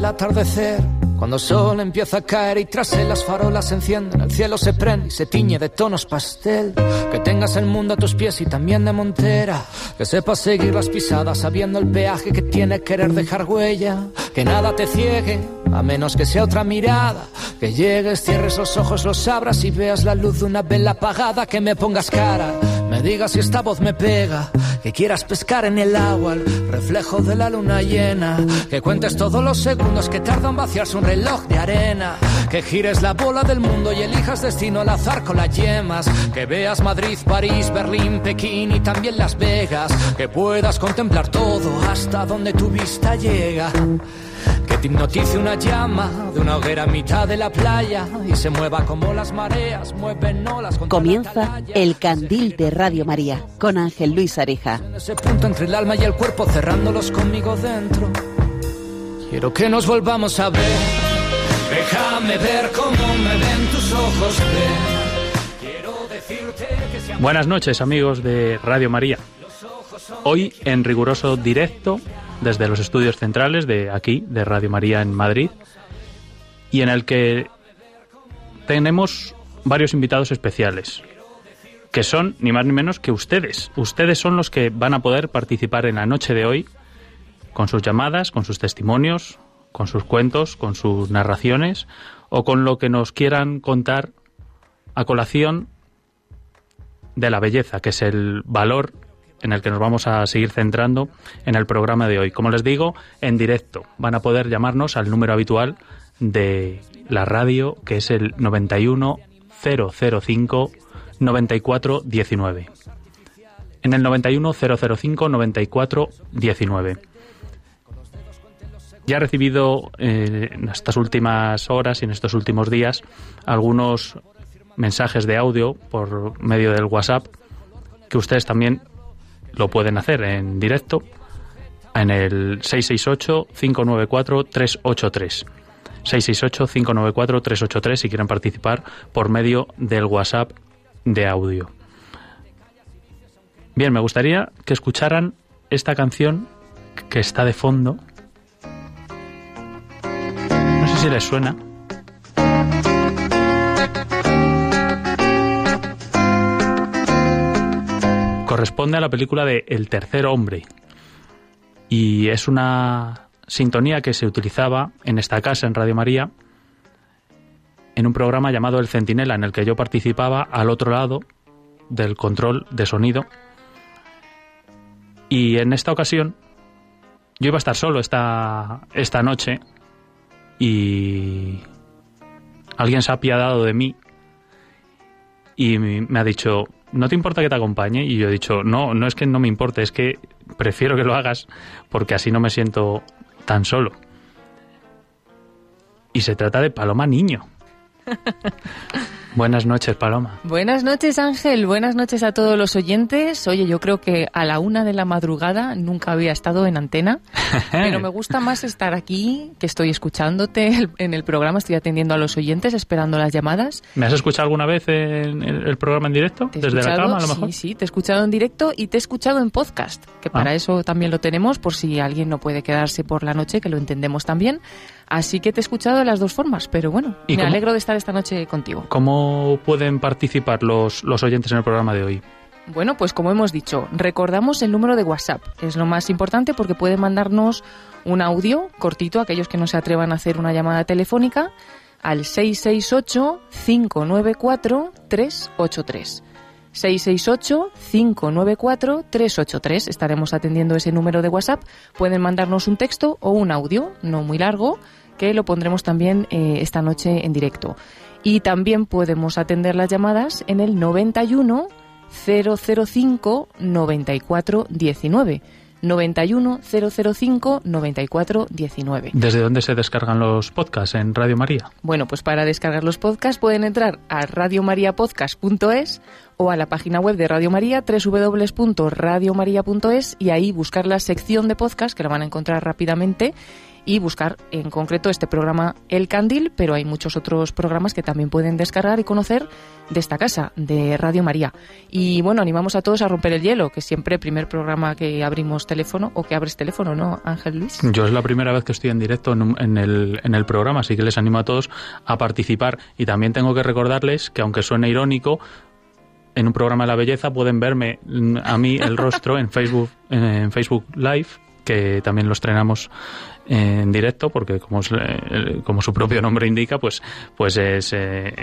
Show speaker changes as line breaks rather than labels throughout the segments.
que veas el atardecer. Cuando el sol empieza a caer y tras él las farolas se encienden, el cielo se prende y se tiñe de tonos pastel. Que tengas el mundo a tus pies y también de montera. Que sepas seguir las pisadas sabiendo el peaje que tiene querer dejar huella. Que nada te ciegue, a menos que sea otra mirada. Que llegues, cierres los ojos, los abras y veas la luz de una vela apagada. Que me pongas cara, me digas si esta voz me pega. Que quieras pescar en el agua el reflejo de la luna llena. Que cuentes todos los segundos que tardan vaciarse un reloj de arena. Que gires la bola del mundo y elijas destino al azar con las yemas. Que veas Madrid, París, Berlín, Pekín y también Las Vegas. Que puedas contemplar todo hasta donde tu vista llega. Que te hipnotice una llama de una hoguera a mitad de la playa y se mueva como las mareas mueven olas
Comienza. El Candil de Radio María con Ángel Luis Areja.
En ese punto entre el alma y el cuerpo cerrándolos conmigo dentro. Quiero que nos volvamos a ver. Déjame ver cómo me ven tus ojos. ven. Quiero decirte que si
Buenas noches amigos de Radio María. Hoy en riguroso directo desde los estudios centrales de aquí, de Radio María en Madrid, y en el que tenemos varios invitados especiales, que son ni más ni menos que ustedes. Ustedes son los que van a poder participar en la noche de hoy con sus llamadas, con sus testimonios, con sus cuentos, con sus narraciones o con lo que nos quieran contar a colación de la belleza, que es el valor en el que nos vamos a seguir centrando en el programa de hoy. Como les digo, en directo. Van a poder llamarnos al número habitual de la radio, que es el 91005 9419. En el 91005 9419. Ya he recibido eh, en estas últimas horas y en estos últimos días algunos mensajes de audio por medio del WhatsApp que ustedes también lo pueden hacer en directo en el 668-594-383. 668-594-383 si quieren participar por medio del WhatsApp de audio. Bien, me gustaría que escucharan esta canción que está de fondo. No sé si les suena. Corresponde a la película de El tercer hombre. Y es una sintonía que se utilizaba en esta casa, en Radio María, en un programa llamado El Centinela, en el que yo participaba al otro lado del control de sonido. Y en esta ocasión, yo iba a estar solo esta, esta noche y alguien se ha apiadado de mí y me ha dicho, ¿no te importa que te acompañe? Y yo he dicho, no, no es que no me importe, es que prefiero que lo hagas porque así no me siento tan solo. Y se trata de Paloma Niño. Buenas noches, Paloma.
Buenas noches, Ángel. Buenas noches a todos los oyentes. Oye, yo creo que a la una de la madrugada nunca había estado en antena, pero me gusta más estar aquí, que estoy escuchándote en el programa, estoy atendiendo a los oyentes, esperando las llamadas.
¿Me has escuchado alguna vez en el, programa en directo? Desde la cama, a lo mejor.
Sí, sí, te he escuchado en directo y te he escuchado en podcast, que
Ah.
para eso también lo tenemos, por si alguien no puede quedarse por la noche, que lo entendemos también. Así que te he escuchado de las dos formas, pero bueno,
¿Y
me
cómo?
alegro de estar esta noche contigo.
¿Cómo pueden participar los, los oyentes en el programa de hoy?
Bueno, pues como hemos dicho, recordamos el número de WhatsApp. Es lo más importante porque pueden mandarnos un audio cortito, aquellos que no se atrevan a hacer una llamada telefónica, al 668-594-383. 668-594-383. Estaremos atendiendo ese número de WhatsApp. Pueden mandarnos un texto o un audio, no muy largo, que lo pondremos también eh, esta noche en directo. Y también podemos atender las llamadas en el 91 005 94 19. 91 005 94 19.
¿Desde dónde se descargan los podcasts en Radio María?
Bueno, pues para descargar los podcasts pueden entrar a radiomariapodcast.es o a la página web de Radio María, www.radiomaria.es y ahí buscar la sección de podcast, que la van a encontrar rápidamente, y buscar en concreto este programa El Candil, pero hay muchos otros programas que también pueden descargar y conocer de esta casa, de Radio María. Y bueno, animamos a todos a romper el hielo, que siempre primer programa que abrimos teléfono o que abres teléfono, ¿no, Ángel Luis?
Yo es la primera vez que estoy en directo en, el, en el programa, así que les animo a todos a participar. Y también tengo que recordarles que aunque suene irónico, en un programa de la belleza pueden verme mm, a mí el rostro en Facebook, en Facebook Live, que también lo estrenamos en directo, porque como, como su propio nombre indica, pues, pues es, eh,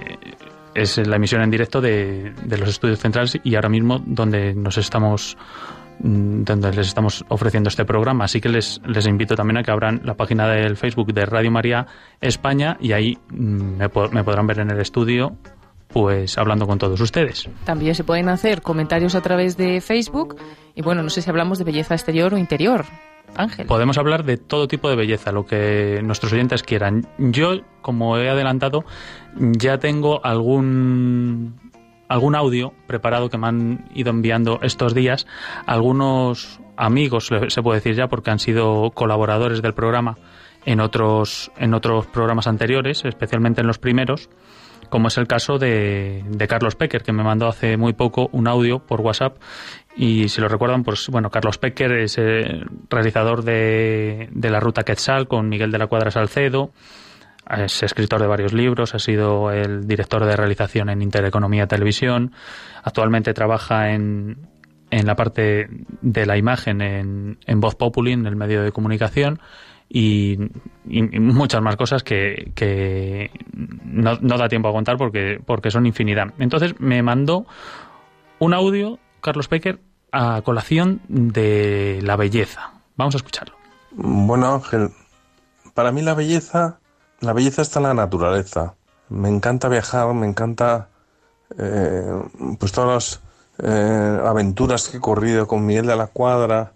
es la emisión en directo de, de, los estudios centrales y ahora mismo donde nos estamos mm, donde les estamos ofreciendo este programa. Así que les, les invito también a que abran la página del Facebook de Radio María España y ahí mm, me, me podrán ver en el estudio pues hablando con todos ustedes.
También se pueden hacer comentarios a través de Facebook y bueno, no sé si hablamos de belleza exterior o interior. Ángel.
Podemos hablar de todo tipo de belleza, lo que nuestros oyentes quieran. Yo, como he adelantado, ya tengo algún algún audio preparado que me han ido enviando estos días. Algunos amigos, se puede decir ya, porque han sido colaboradores del programa en otros, en otros programas anteriores, especialmente en los primeros, como es el caso de, de Carlos Pecker, que me mandó hace muy poco un audio por WhatsApp y si lo recuerdan, pues bueno, Carlos Pecker es el realizador de, de la Ruta Quetzal con Miguel de la Cuadra Salcedo, es escritor de varios libros, ha sido el director de realización en Intereconomía Televisión, actualmente trabaja en, en la parte de la imagen en, en Voz Populi, en el medio de comunicación, y, muchas más cosas que, que no, no, da tiempo a contar porque, porque son infinidad. Entonces me mandó un audio, Carlos Pecker, a colación de la belleza. Vamos a escucharlo.
Bueno, Ángel, para mí la belleza, la belleza está en la naturaleza. Me encanta viajar, me encanta eh, pues todas las eh, aventuras que he corrido con Miguel de la Cuadra,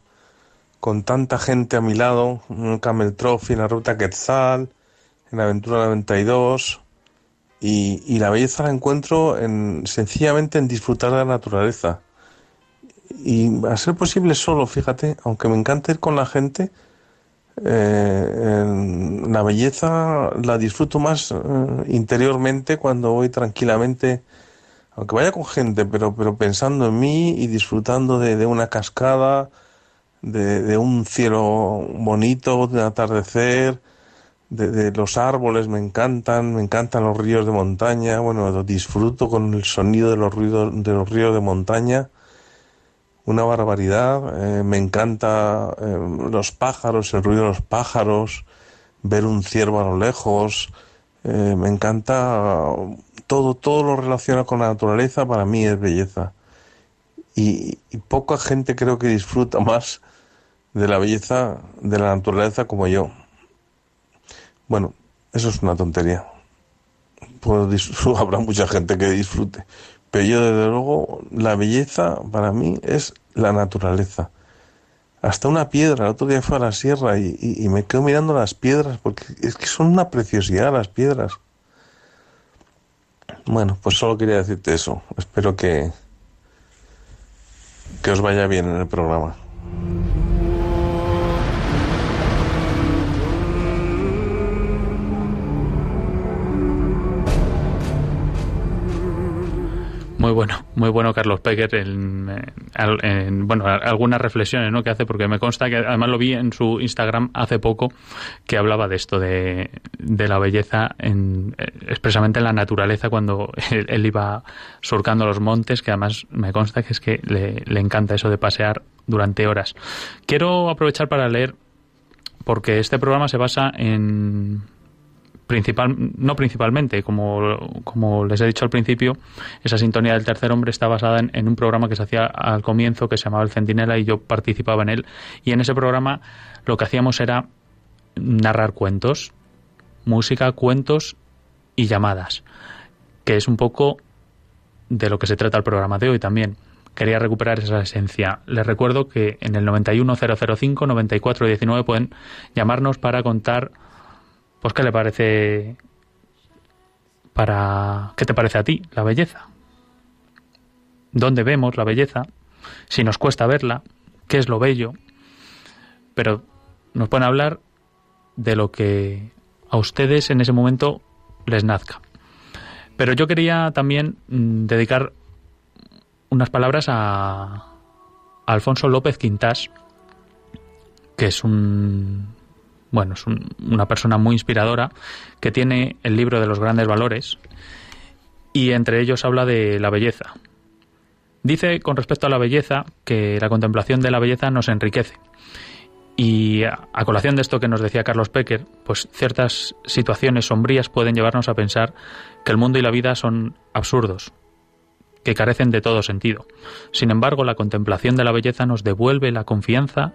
con tanta gente a mi lado, en Camel Trophy, en la ruta Quetzal, en la Aventura 92. Y, y la belleza la encuentro en, sencillamente en disfrutar de la naturaleza y a ser posible solo, fíjate, aunque me encanta ir con la gente, eh, la belleza la disfruto más eh, interiormente cuando voy tranquilamente, aunque vaya con gente, pero, pero pensando en mí y disfrutando de, una cascada, de, un cielo bonito, de atardecer, de, de, los árboles, me encantan, me encantan los ríos de montaña, bueno, disfruto con el sonido de los, ruidos, de los ríos de montaña una barbaridad. Eh, me encanta eh, los pájaros, el ruido de los pájaros, ver un ciervo a lo lejos. Eh, me encanta todo, todo lo relacionado con la naturaleza para mí es belleza. Y, y, poca gente creo que disfruta más de la belleza de la naturaleza como yo. Bueno, eso es una tontería. Pues, habrá mucha gente que disfrute, pero yo, desde luego, la belleza para mí es la naturaleza. Hasta una piedra, el otro día fue a la sierra y, me quedo mirando las piedras porque es que son una preciosidad las piedras. Bueno, pues solo quería decirte eso. Espero que, que os vaya bien en el programa.
Muy bueno, muy bueno Carlos Pecker en, bueno, algunas reflexiones ¿no? que hace, porque me consta que además lo vi en su Instagram hace poco, que hablaba de esto, de, de la belleza en, expresamente en la naturaleza cuando él, iba surcando los montes, que además me consta que es que le, le encanta eso de pasear durante horas. Quiero aprovechar para leer, porque este programa se basa en principal, no principalmente, como, como les he dicho al principio, esa sintonía del tercer hombre está basada en, un programa que se hacía al comienzo que se llamaba El Centinela y yo participaba en él. Y en ese programa lo que hacíamos era narrar cuentos, música, cuentos y llamadas, que es un poco de lo que se trata el programa de hoy también. Quería recuperar esa esencia. Les recuerdo que en el 91005 9419 pueden llamarnos para contar pues ¿qué le parece para qué te parece a ti la belleza? ¿Dónde vemos la belleza? Si nos cuesta verla, ¿qué es lo bello? Pero nos pueden hablar de lo que a ustedes en ese momento les nazca. Pero yo quería también mm, dedicar unas palabras a, Alfonso López Quintás, que es un bueno, es una persona muy inspiradora que tiene el libro de los grandes valores y entre ellos habla de la belleza. Dice con respecto a la belleza que la contemplación de la belleza nos enriquece. Y a, colación de esto que nos decía Carlos Pecker, pues ciertas situaciones sombrías pueden llevarnos a pensar que el mundo y la vida son absurdos, que carecen de todo sentido. Sin embargo, la contemplación de la belleza nos devuelve la confianza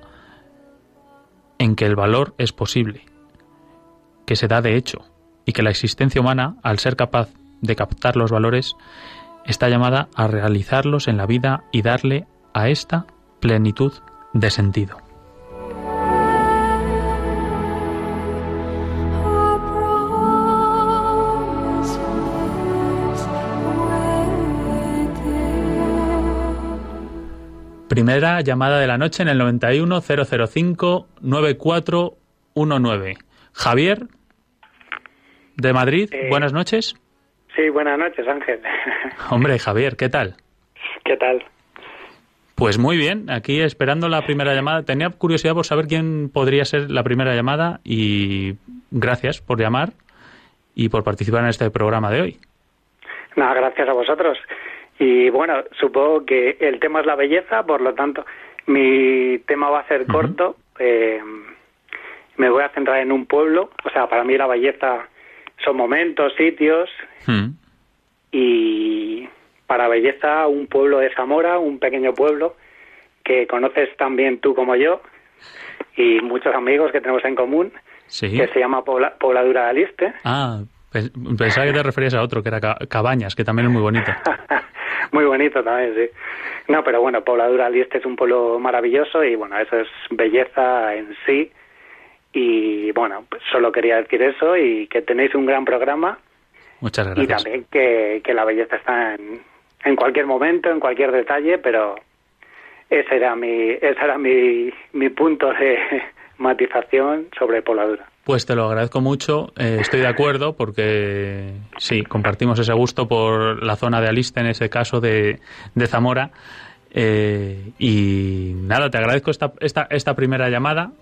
en que el valor es posible, que se da de hecho, y que la existencia humana, al ser capaz de captar los valores, está llamada a realizarlos en la vida y darle a esta plenitud de sentido. Primera llamada de la noche en el 91 005 9419. Javier, de Madrid,
Eh,
buenas noches.
Sí, buenas noches, Ángel.
Hombre, Javier, ¿qué tal?
¿Qué tal?
Pues muy bien, aquí esperando la primera llamada. Tenía curiosidad por saber quién podría ser la primera llamada y gracias por llamar y por participar en este programa de hoy.
Nada, gracias a vosotros. Y bueno, supongo que el tema es la belleza, por lo tanto, mi tema va a ser corto. Eh, me voy a centrar en un pueblo. O sea, para mí la belleza son momentos, sitios.
Hmm.
Y para belleza, un pueblo de Zamora, un pequeño pueblo que conoces también tú como yo y muchos amigos que tenemos en común,
Sí.
que se llama Pobla- Pobladura de Aliste.
Ah, pe- pensaba que te referías a otro, que era Ca- Cabañas, que también es muy bonito.
Muy bonito también, sí. No, pero bueno, Pobladura Alieste es un pueblo maravilloso y bueno, eso es belleza en sí. Y bueno, pues solo quería decir eso y que tenéis un gran programa
Muchas
y
gracias.
también que, que la belleza está en, en cualquier momento, en cualquier detalle, pero ese era mi, ese era mi, mi punto de matización sobre Pobladura.
Pues te lo agradezco mucho. eh, estoy de acuerdo porque sí, compartimos ese gusto por la zona de Aliste, en ese caso de, de Zamora. Eh, y nada, te agradezco esta, esta, esta primera llamada,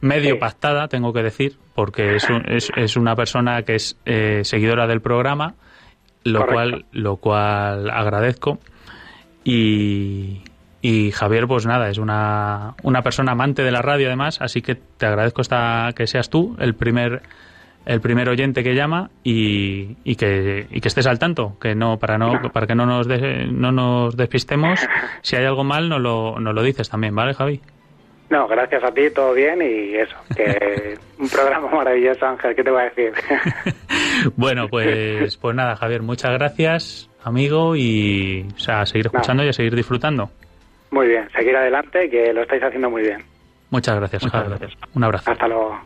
medio
Sí.
pactada, tengo que decir, porque es, un- es, es una persona que es eh, seguidora del programa, lo
Correcto.
cual, lo cual agradezco. Y, y Javier, pues nada, es una, una persona amante de la radio además, así que te agradezco esta, que seas tú el primer el primer oyente que llama y, y que, y que estés al tanto, que no para no para que no nos de- no nos despistemos, si hay algo mal nos lo, nos lo dices también, ¿vale, Javi?
No, gracias a ti, todo bien y eso, que un programa maravilloso, Ángel, ¿qué te voy a decir?
bueno, pues pues nada, Javier, muchas gracias, amigo, y o sea, a seguir escuchando y a seguir disfrutando.
Muy bien, seguir adelante, que lo estáis haciendo muy bien.
Muchas gracias, Javi. Un abrazo.
Hasta luego.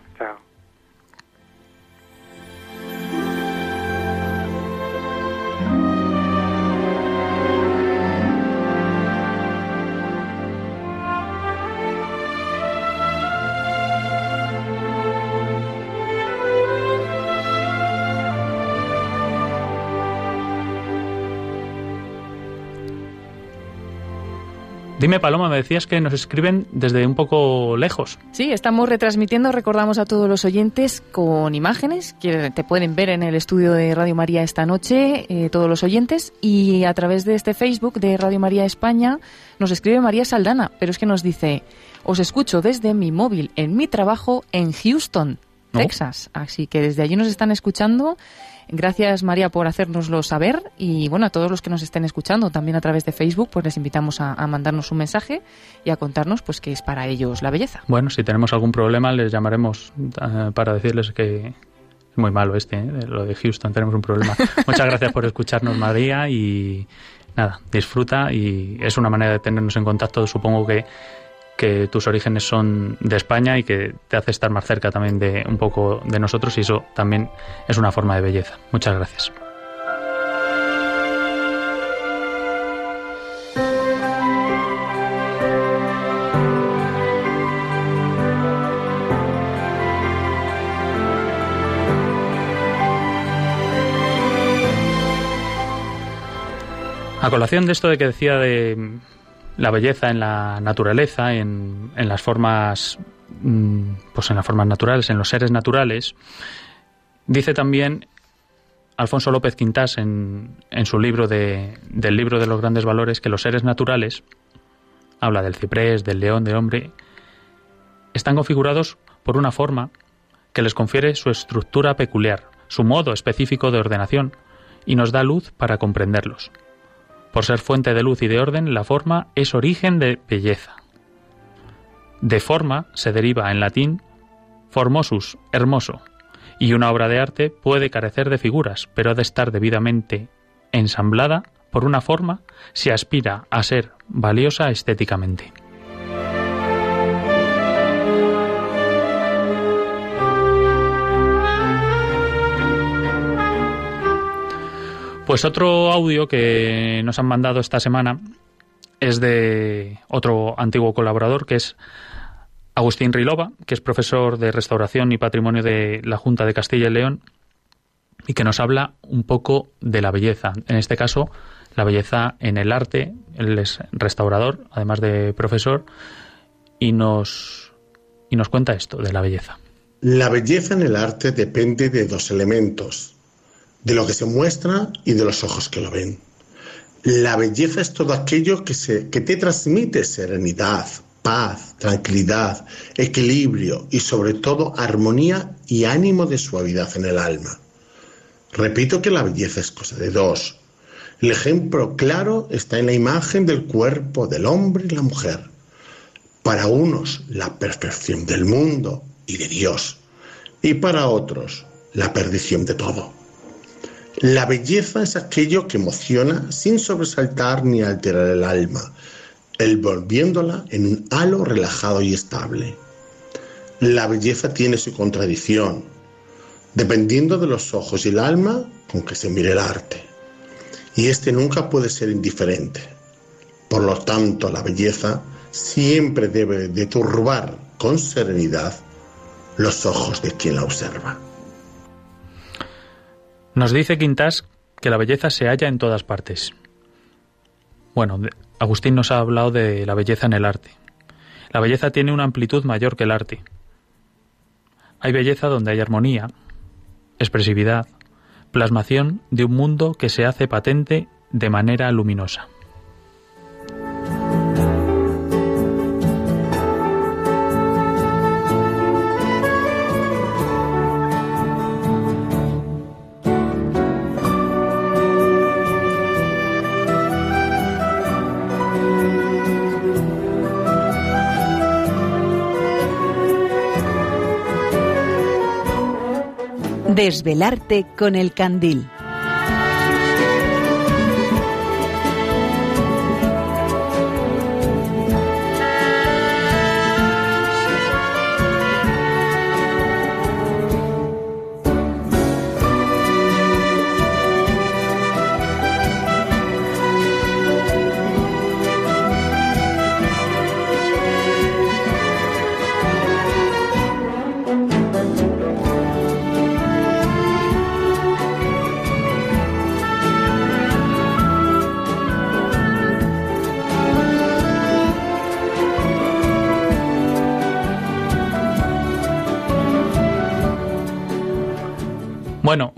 Dime, Paloma, me decías que nos escriben desde un poco lejos.
Sí, estamos retransmitiendo, recordamos a todos los oyentes con imágenes que te pueden ver en el estudio de Radio María esta noche, eh, todos los oyentes, y a través de este Facebook de Radio María España nos escribe María Saldana, pero es que nos dice, os escucho desde mi móvil en mi trabajo en Houston, Texas, así que desde allí nos están escuchando. Gracias María por hacérnoslo saber y bueno, a todos los que nos estén escuchando también a través de Facebook, pues les invitamos a, a mandarnos un mensaje y a contarnos pues qué es para ellos la belleza.
Bueno, si tenemos algún problema les llamaremos eh, para decirles que es muy malo este, ¿eh? lo de Houston, tenemos un problema. Muchas gracias por escucharnos, María, y nada, disfruta y es una manera de tenernos en contacto, supongo que que tus orígenes son de España y que te hace estar más cerca también de un poco de nosotros y eso también es una forma de belleza. Muchas gracias. A colación de esto de que decía de la belleza en la naturaleza, en, en las formas, mm, pues en las formas naturales, en los seres naturales, dice también Alfonso López Quintás en, en su libro de, del libro de los grandes valores que los seres naturales, habla del ciprés, del león, del hombre, están configurados por una forma que les confiere su estructura peculiar, su modo específico de ordenación, y nos da luz para comprenderlos. Por ser fuente de luz y de orden, la forma es origen de belleza. De forma se deriva en latín formosus, hermoso, y una obra de arte puede carecer de figuras, pero ha de estar debidamente ensamblada por una forma si aspira a ser valiosa estéticamente. Pues otro audio que nos han mandado esta semana es de otro antiguo colaborador que es Agustín Rilova, que es profesor de restauración y patrimonio de la Junta de Castilla y León y que nos habla un poco de la belleza. En este caso, la belleza en el arte. Él es restaurador, además de profesor, y nos, y nos cuenta esto de la belleza.
La belleza en el arte depende de dos elementos, de lo que se muestra y de los ojos que lo ven. La belleza es todo aquello que, se, que te transmite serenidad, paz, tranquilidad, equilibrio y sobre todo armonía y ánimo de suavidad en el alma. Repito que la belleza es cosa de dos. El ejemplo claro está en la imagen del cuerpo del hombre y la mujer. Para unos, la perfección del mundo y de Dios, y para otros, la perdición de todo. La belleza es aquello que emociona sin sobresaltar ni alterar el alma, envolviéndola en un halo relajado y estable. La belleza tiene su contradicción, dependiendo de los ojos y el alma con que se mire el arte. Y este nunca puede ser indiferente. Por lo tanto, la belleza siempre debe de turbar con serenidad los ojos de quien la observa.
Nos dice Quintas que la belleza se halla en todas partes. Bueno, Agustín nos ha hablado de la belleza en el arte. La belleza tiene una amplitud mayor que el arte. Hay belleza donde hay armonía, expresividad, plasmación de un mundo que se hace patente de manera luminosa.
Desvelarte con el candil.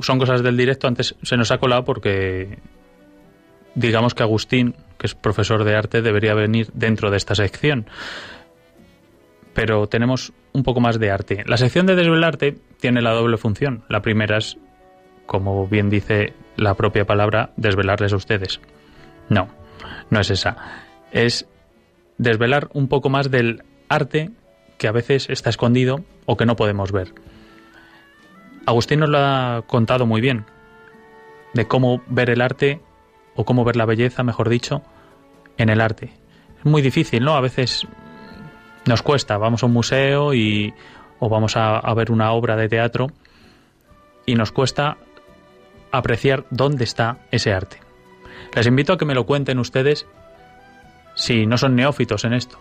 Son cosas del directo. Antes se nos ha colado porque digamos que Agustín, que es profesor de arte, debería venir dentro de esta sección. Pero tenemos un poco más de arte. La sección de Desvelarte tiene la doble función. La primera es, como bien dice la propia palabra, desvelarles a ustedes. No, no es esa. Es desvelar un poco más del arte que a veces está escondido o que no podemos ver. Agustín nos lo ha contado muy bien, de cómo ver el arte, o cómo ver la belleza, mejor dicho, en el arte. Es muy difícil, ¿no? A veces nos cuesta, vamos a un museo y, o vamos a, ver una obra de teatro y nos cuesta apreciar dónde está ese arte. Les invito a que me lo cuenten ustedes si no son neófitos en esto.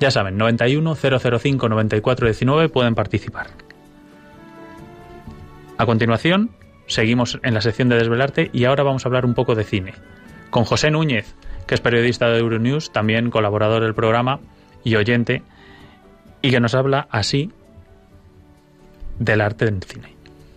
Ya saben, 91 005 9419 pueden participar. A continuación, seguimos en la sección de Desvelarte y ahora vamos a hablar un poco de cine, con José Núñez, que es periodista de Euronews, también colaborador del programa y oyente, y que nos habla así del arte del cine.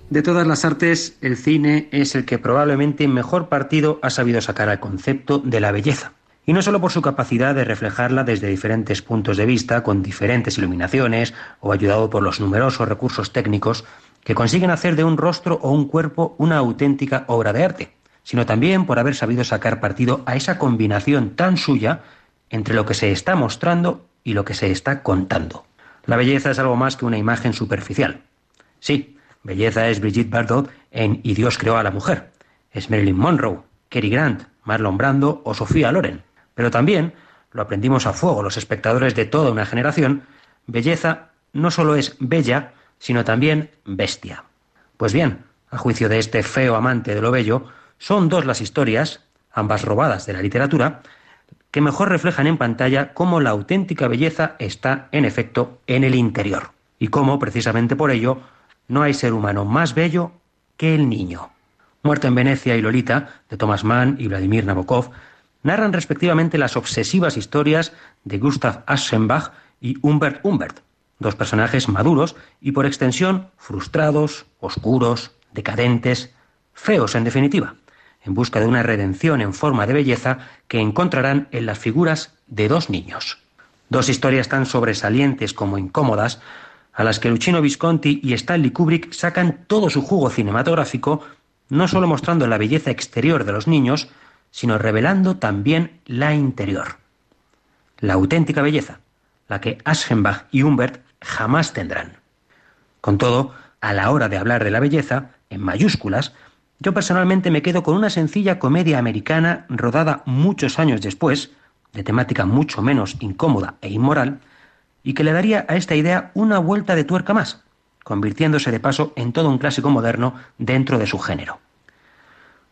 De todas las artes, el cine es el que probablemente mejor partido ha sabido sacar al concepto de la belleza. Y no solo por su capacidad de reflejarla desde diferentes puntos de vista, con diferentes iluminaciones, o ayudado por los numerosos recursos técnicos que consiguen hacer de un rostro o un cuerpo una auténtica obra de arte, sino también por haber sabido sacar partido a esa combinación tan suya entre lo que se está mostrando y lo que se está contando. La belleza es algo más que una imagen superficial. Sí, belleza es Brigitte Bardot en Y Dios creó a la mujer. Es Marilyn Monroe, Cary Grant, Marlon Brando o Sofía Loren. Pero también, lo aprendimos a fuego los espectadores de toda una generación, belleza no solo es bella, sino también bestia. Pues bien, a juicio de este feo amante de lo bello, son dos las historias, ambas robadas de la literatura, que mejor reflejan en pantalla cómo la auténtica belleza está, en efecto, en el interior, y cómo, precisamente por ello, no hay ser humano más bello que el niño. Muerto en Venecia y Lolita, de Thomas Mann y Vladimir Nabokov, narran respectivamente las obsesivas historias de Gustav Aschenbach y Humbert Humbert, dos personajes maduros y por extensión frustrados, oscuros, decadentes, feos en definitiva, en busca de una redención en forma de belleza que encontrarán en las figuras de dos niños. Dos historias tan sobresalientes como incómodas, a las que Luchino Visconti y Stanley Kubrick sacan todo su jugo cinematográfico, no solo mostrando la belleza exterior de los niños, sino revelando también la interior. La auténtica belleza, la que Aschenbach y Humbert jamás tendrán. Con todo, a la hora de hablar de la belleza, en mayúsculas, yo personalmente me quedo con una sencilla comedia americana rodada muchos años después, de temática mucho menos incómoda e inmoral, y que le daría a esta idea una vuelta de tuerca más, convirtiéndose de paso en todo un clásico moderno dentro de su género.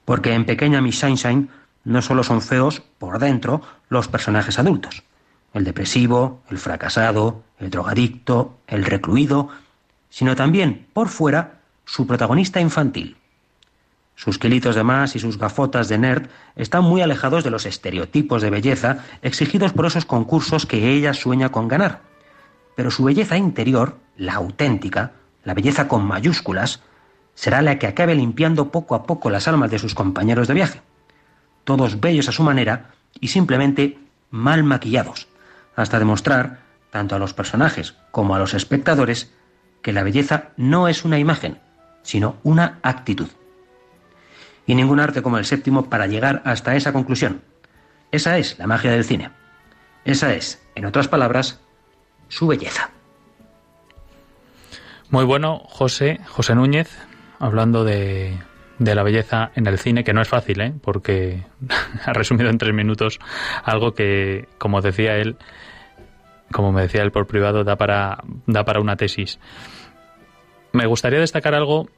Porque en Pequeña Miss Sunshine no solo son feos por dentro los personajes adultos, el depresivo, el fracasado, el drogadicto, el recluido, sino también por fuera su protagonista infantil, sus kilitos de más y sus gafotas de nerd están muy alejados de los estereotipos de belleza exigidos por esos concursos que ella sueña con ganar. Pero su belleza interior, la auténtica, la belleza con mayúsculas, será la que acabe limpiando poco a poco las almas de sus compañeros de viaje. Todos bellos a su manera y simplemente mal maquillados, hasta demostrar, tanto a los personajes como a los espectadores, que la belleza no es una imagen, sino una actitud y ningún arte como el séptimo para llegar hasta esa conclusión. Esa es la magia del cine. Esa es, en otras palabras, su belleza.
Muy bueno, José, José Núñez, hablando de, de la belleza en el cine, que no es fácil, ¿eh? porque ha resumido en tres minutos algo que, como decía él, como me decía él por privado, da para, da para una tesis. Me gustaría destacar algo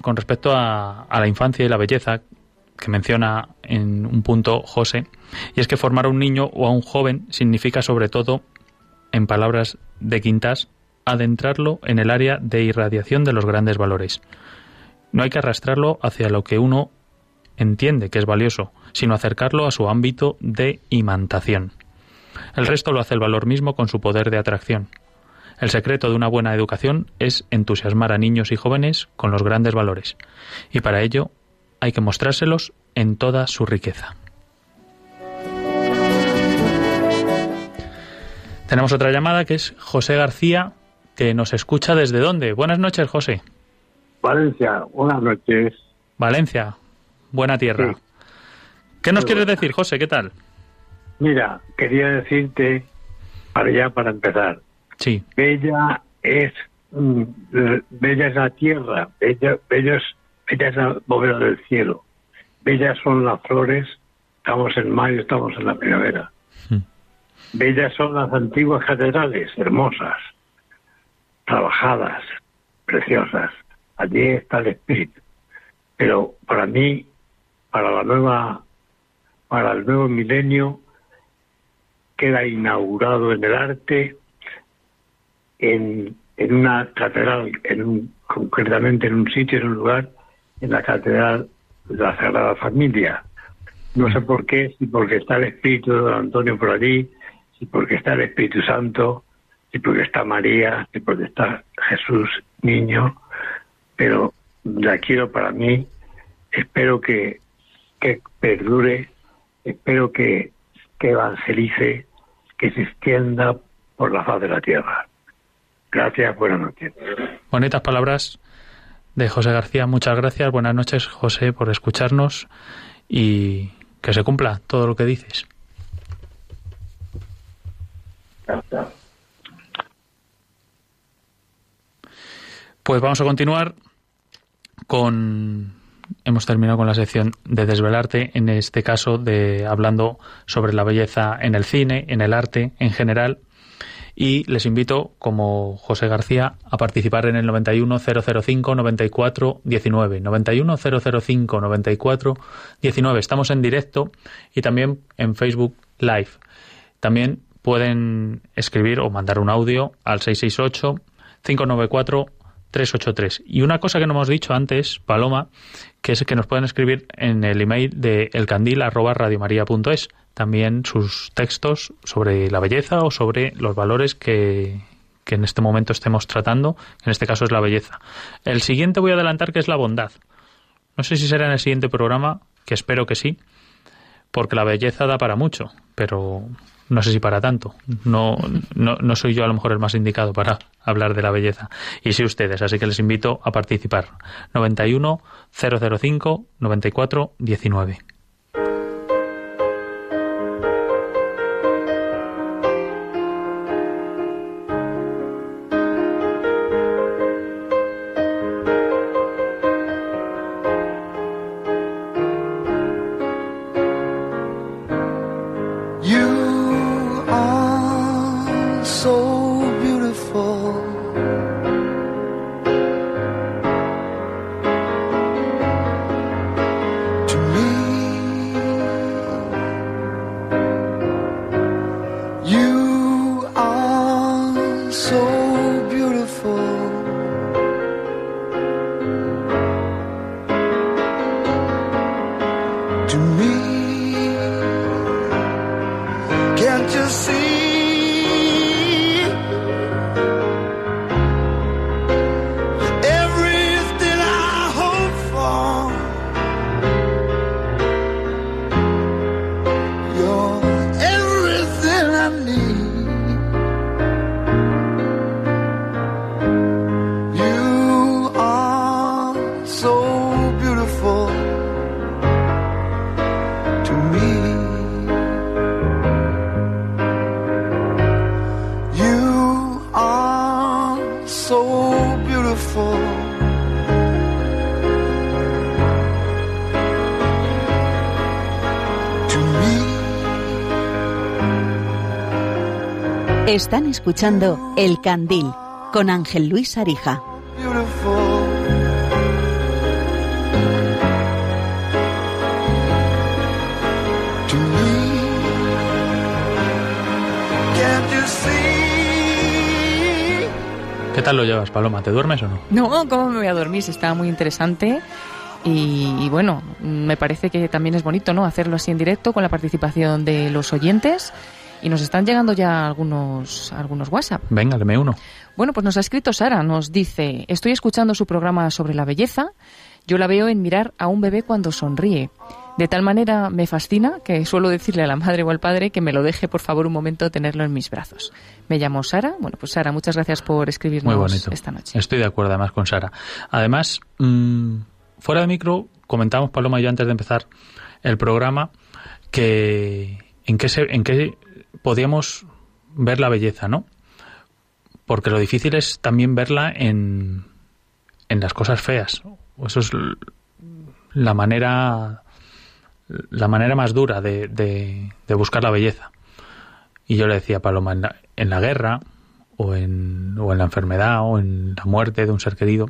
con respecto a, la infancia y la belleza que menciona en un punto José, y es que formar a un niño o a un joven significa sobre todo, en palabras de Quintas, adentrarlo en el área de irradiación de los grandes valores. No hay que arrastrarlo hacia lo que uno entiende que es valioso, sino acercarlo a su ámbito de imantación. El resto lo hace el valor mismo con su poder de atracción. El secreto de una buena educación es entusiasmar a niños y jóvenes con los grandes valores, y para ello hay que mostrárselos en toda su riqueza. Tenemos otra llamada que es José García, que nos escucha desde dónde. Buenas noches, José.
Valencia, buenas noches.
Valencia, buena tierra. ¿Qué nos quieres decir, José? ¿Qué tal?
Mira, quería decirte, para ya para empezar,
Sí.
Bella es mm, bella es la tierra, bella, bella, es, bella es la bóveda del cielo, bellas son las flores, estamos en mayo, estamos en la primavera. Hmm. Bellas son las antiguas catedrales, hermosas, trabajadas, preciosas. Allí está el espíritu. Pero para mí, para la nueva, para el nuevo milenio, queda inaugurado en el arte en, en una catedral, en un, concretamente en un sitio, en un lugar, en la catedral de la Sagrada Familia, No sé por qué, si porque está el Espíritu de don Antonio por allí, si porque está el Espíritu Santo, si porque está María, si porque está Jesús niño, pero la quiero para mí, espero que, que perdure, espero que, que evangelice, que se extienda por la faz de la tierra. Gracias, buenas noches.
Bonitas palabras de José García. Muchas gracias. Buenas noches, José, por escucharnos y que se cumpla todo lo que dices. Pues vamos a continuar con hemos terminado con la sección de desvelarte, en este caso de hablando sobre la belleza en el cine, en el arte en general y les invito, como José García, a participar en el 91005 94 19. 91005 94 19. Estamos en directo y también en Facebook Live. También pueden escribir o mandar un audio al 668 594 383. Y una cosa que no hemos dicho antes, Paloma, que es que nos pueden escribir en el email de elcandil@radiomaria.es también sus textos sobre la belleza o sobre los valores que, que en este momento estemos tratando, en este caso es la belleza. El siguiente voy a adelantar que es la bondad. No sé si será en el siguiente programa, que espero que sí, porque la belleza da para mucho, pero no sé si para tanto. No, no, no soy yo a lo mejor el más indicado para hablar de la belleza. Y sí ustedes, así que les invito a participar. 91 005 94 19.
Están escuchando El Candil con Ángel Luis Arija.
¿Qué tal lo llevas, Paloma? ¿Te duermes o no?
No, ¿cómo me voy a dormir? Está muy interesante. Y, bueno, me parece que también es bonito, ¿no? Hacerlo así en directo con la participación de los oyentes. Y nos están llegando ya algunos, algunos WhatsApp.
Venga, deme uno.
Bueno, pues nos ha escrito Sara, nos dice, estoy escuchando su programa sobre la belleza, yo la veo en mirar a un bebé cuando sonríe. De tal manera me fascina que suelo decirle a la madre o al padre que me lo deje por favor un momento tenerlo en mis brazos. Me llamo Sara. Bueno, pues Sara, muchas gracias por escribirnos esta noche.
Estoy de acuerdo además con Sara. Además, mmm, fuera de micro, comentamos Paloma y yo antes de empezar el programa que en qué, se, en qué podíamos ver la belleza, ¿no? Porque lo difícil es también verla en, en las cosas feas. Eso es la manera la manera más dura de, de, buscar la belleza. Y yo le decía a Paloma, en la, guerra, o en, o en la enfermedad, o en la muerte de un ser querido.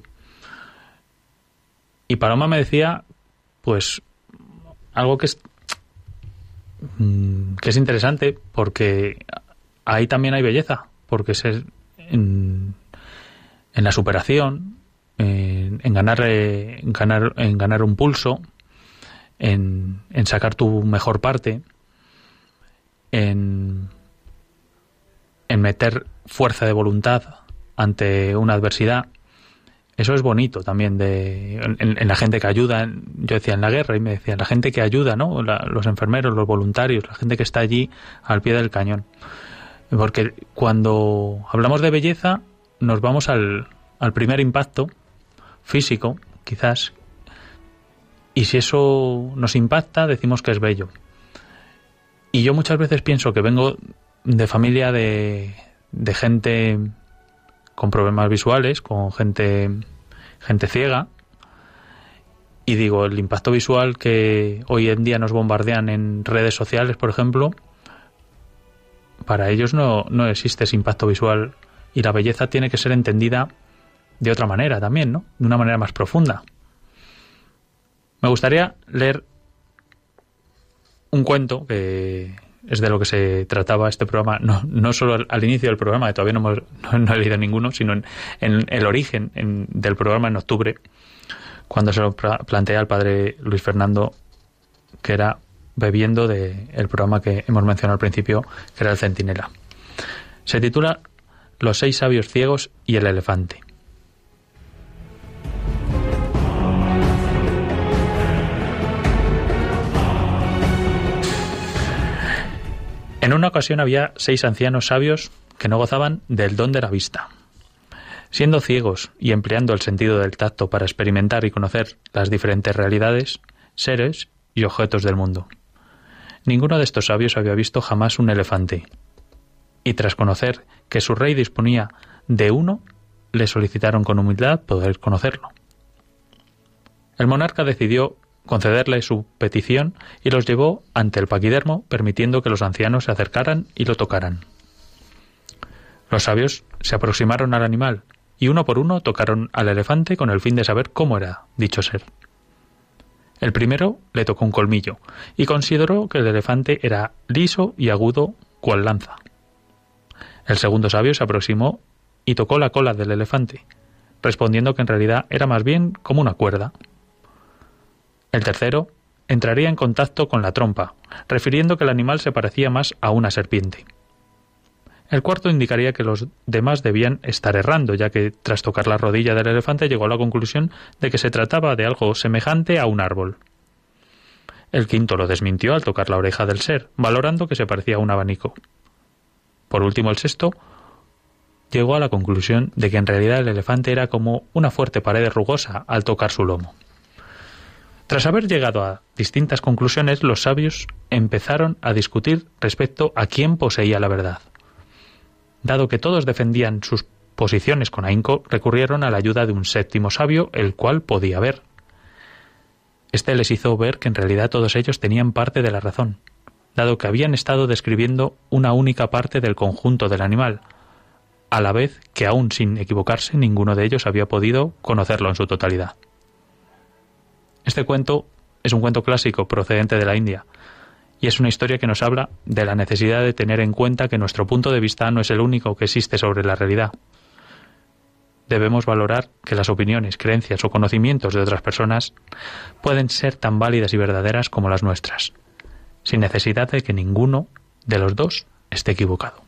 Y Paloma me decía, pues, algo que es que es interesante porque ahí también hay belleza, porque es en, en la superación, en, ganar, en, ganar, en ganar un pulso, en, en sacar tu mejor parte, en, en meter fuerza de voluntad ante una adversidad. Eso es bonito también de en, la gente que ayuda. Yo decía en la guerra y me decían la gente que ayuda, ¿no? los enfermeros, los voluntarios, la gente que está allí al pie del cañón. Porque cuando hablamos de belleza nos vamos al, al primer impacto físico, quizás, y si eso nos impacta, decimos que es bello. Y yo muchas veces pienso que vengo de familia de, de gente con problemas visuales, con gente, gente ciega, y digo, el impacto visual que hoy en día nos bombardean en redes sociales, por ejemplo, para ellos no, no existe ese impacto visual y la belleza tiene que ser entendida de otra manera también, ¿no? De una manera más profunda. Me gustaría leer un cuento que es de lo que se trataba este programa, no, no solo al, inicio del programa, que todavía no, hemos, no, he leído ninguno, sino en, el origen del programa en octubre, cuando se lo plantea al padre Luis Fernando, que era bebiendo del el programa que hemos mencionado al principio, que era el Centinela. Se titula Los seis sabios ciegos y el elefante. En una ocasión había seis ancianos sabios que no gozaban del don de la vista. Siendo ciegos y empleando el sentido del tacto para experimentar y conocer las diferentes realidades, seres y objetos del mundo. Ninguno de estos sabios había visto jamás un elefante, y tras conocer que su rey disponía de uno, le solicitaron con humildad poder conocerlo. El monarca decidió concederle su petición y los llevó ante el paquidermo, permitiendo que los ancianos se acercaran y lo tocaran. Los sabios se aproximaron al animal y uno por uno tocaron al elefante con el fin de saber cómo era dicho ser. El primero le tocó un colmillo y consideró que el elefante era liso y agudo cual lanza. El segundo sabio se aproximó y tocó la cola del elefante, respondiendo que en realidad era más bien como una cuerda. El tercero entraría en contacto con la trompa, refiriendo que el animal se parecía más a una serpiente. El cuarto indicaría que los demás debían estar errando, ya que tras tocar la rodilla del elefante llegó a la conclusión de que se trataba de algo semejante a un árbol. El quinto lo desmintió al tocar la oreja del ser, valorando que se parecía a un abanico. Por último, el sexto llegó a la conclusión de que en realidad el elefante era como una fuerte pared rugosa al tocar su lomo. Tras haber llegado a distintas conclusiones, los sabios empezaron a discutir respecto a quién poseía la verdad. Dado que todos defendían sus posiciones con ahínco, recurrieron a la ayuda de un séptimo sabio, el cual podía ver. Este les hizo ver que en realidad todos ellos tenían parte de la razón, dado que habían estado describiendo una única parte del conjunto del animal, a la vez que aún sin equivocarse ninguno de ellos había podido conocerlo en su totalidad. Este cuento es un cuento clásico procedente de la India y es una historia que nos habla de la necesidad de tener en cuenta que nuestro punto de vista no es el único que existe sobre la realidad. Debemos valorar que las opiniones, creencias o conocimientos de otras personas pueden ser tan válidas y verdaderas como las nuestras, sin necesidad de que ninguno de los dos esté equivocado.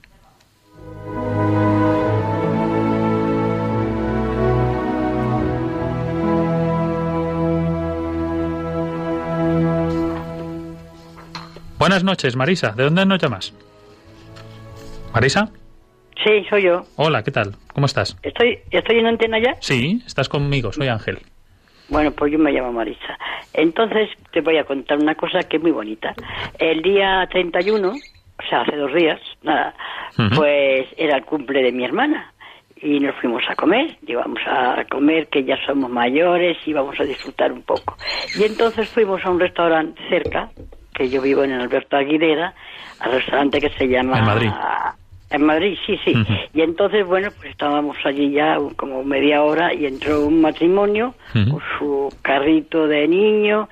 Buenas noches, Marisa. ¿De dónde nos llamas? ¿Marisa?
Sí, soy yo.
Hola, ¿qué tal? ¿Cómo estás?
¿Estoy, ¿Estoy en antena ya?
Sí, estás conmigo, soy Ángel.
Bueno, pues yo me llamo Marisa. Entonces te voy a contar una cosa que es muy bonita. El día 31, o sea, hace dos días, nada, pues era el cumple de mi hermana y nos fuimos a comer, íbamos a comer que ya somos mayores y vamos a disfrutar un poco. Y entonces fuimos a un restaurante cerca que yo vivo en Alberto Aguilera, al restaurante que se llama...
En Madrid.
En Madrid, sí, sí. Y entonces, bueno, pues estábamos allí ya como media hora y entró un matrimonio con su carrito de niño.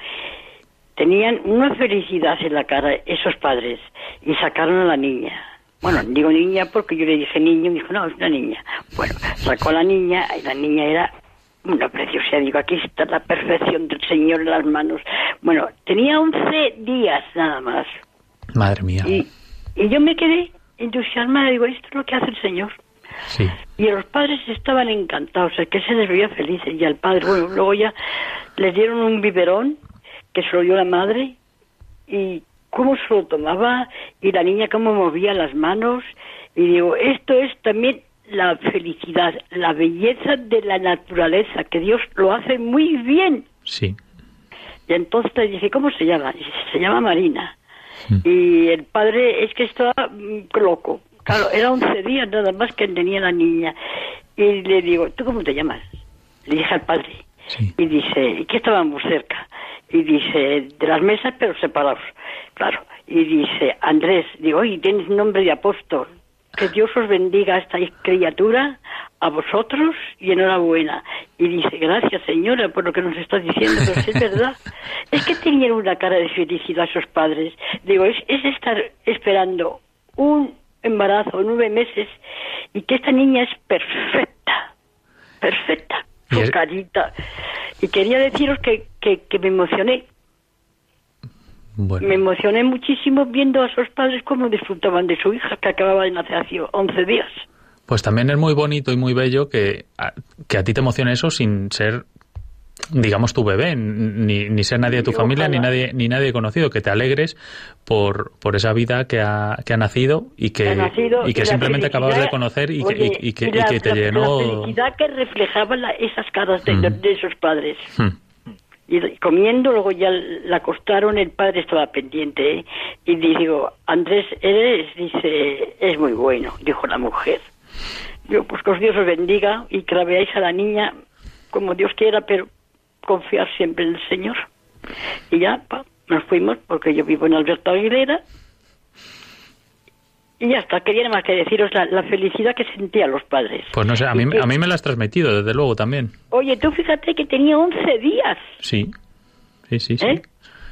Tenían una felicidad en la cara esos padres y sacaron a la niña. Bueno, digo niña porque yo le dije niño y me dijo, no, es una niña. Bueno, sacó a la niña y la niña era una preciosidad. Digo, aquí está la perfección del Señor en las manos. Bueno, tenía 11 días nada más.
Madre mía.
Y, y yo me quedé entusiasmada. Digo, esto es lo que hace el Señor.
Sí.
Y los padres estaban encantados, es que se les veía felices. Y al padre, bueno, luego ya les dieron un biberón que se lo dio la madre y cómo se lo tomaba y la niña cómo movía las manos. Y digo, esto es también la felicidad, la belleza de la naturaleza, que Dios lo hace muy bien.
Sí.
Y entonces dije, ¿cómo se llama? Dice, se llama Marina. Y el padre es que estaba mm, loco. Claro, era 11 días nada más que tenía la niña. Y le digo, ¿tú cómo te llamas? Le dije al padre. Y dice, ¿y qué estábamos cerca? Y dice, de las mesas pero separados. Claro. Y dice, Andrés, digo, oye, tienes nombre de apóstol. Que Dios os bendiga a esta criatura, a vosotros y enhorabuena. Y dice, gracias señora por lo que nos estás diciendo, pero es verdad. Es que tenían una cara de felicidad esos padres. Digo, es, es estar esperando un embarazo, nueve meses, y que esta niña es perfecta, perfecta, su carita. Y quería deciros que, que, que me emocioné. Me emocioné muchísimo viendo a sus padres cómo disfrutaban de su hija que acababa de nacer hace 11 días.
Pues también es muy bonito y muy bello que a, que a ti te emocione eso sin ser digamos tu bebé, ni, ni ser nadie de tu familia, ni nadie, ni nadie conocido, que te alegres por, por esa vida que ha, que ha nacido y que,
Ha nacido
y que simplemente acabas de conocer y, que- y, y que,
y
te
la-
llenó...
La felicidad que reflejaban la- esas caras de,
Mm.
de esos padres.
Hmm.
Y comiendo, luego ya la acostaron, el padre estaba pendiente. ¿eh? Y digo, Andrés, eres, dice, es muy bueno, dijo la mujer. Yo, pues que Dios os bendiga y que la veáis a la niña como Dios quiera, pero confiar siempre en el Señor. Y ya, pa, nos fuimos, porque yo vivo en Alberto Aguilera. Y ya está, quería nada más que deciros la, la felicidad que sentían los padres.
Pues no sé, a mí, a mí me lo has transmitido, desde luego, también.
Oye, tú fíjate que tenía 11 días,
Sí, sí, sí, sí.
¿eh?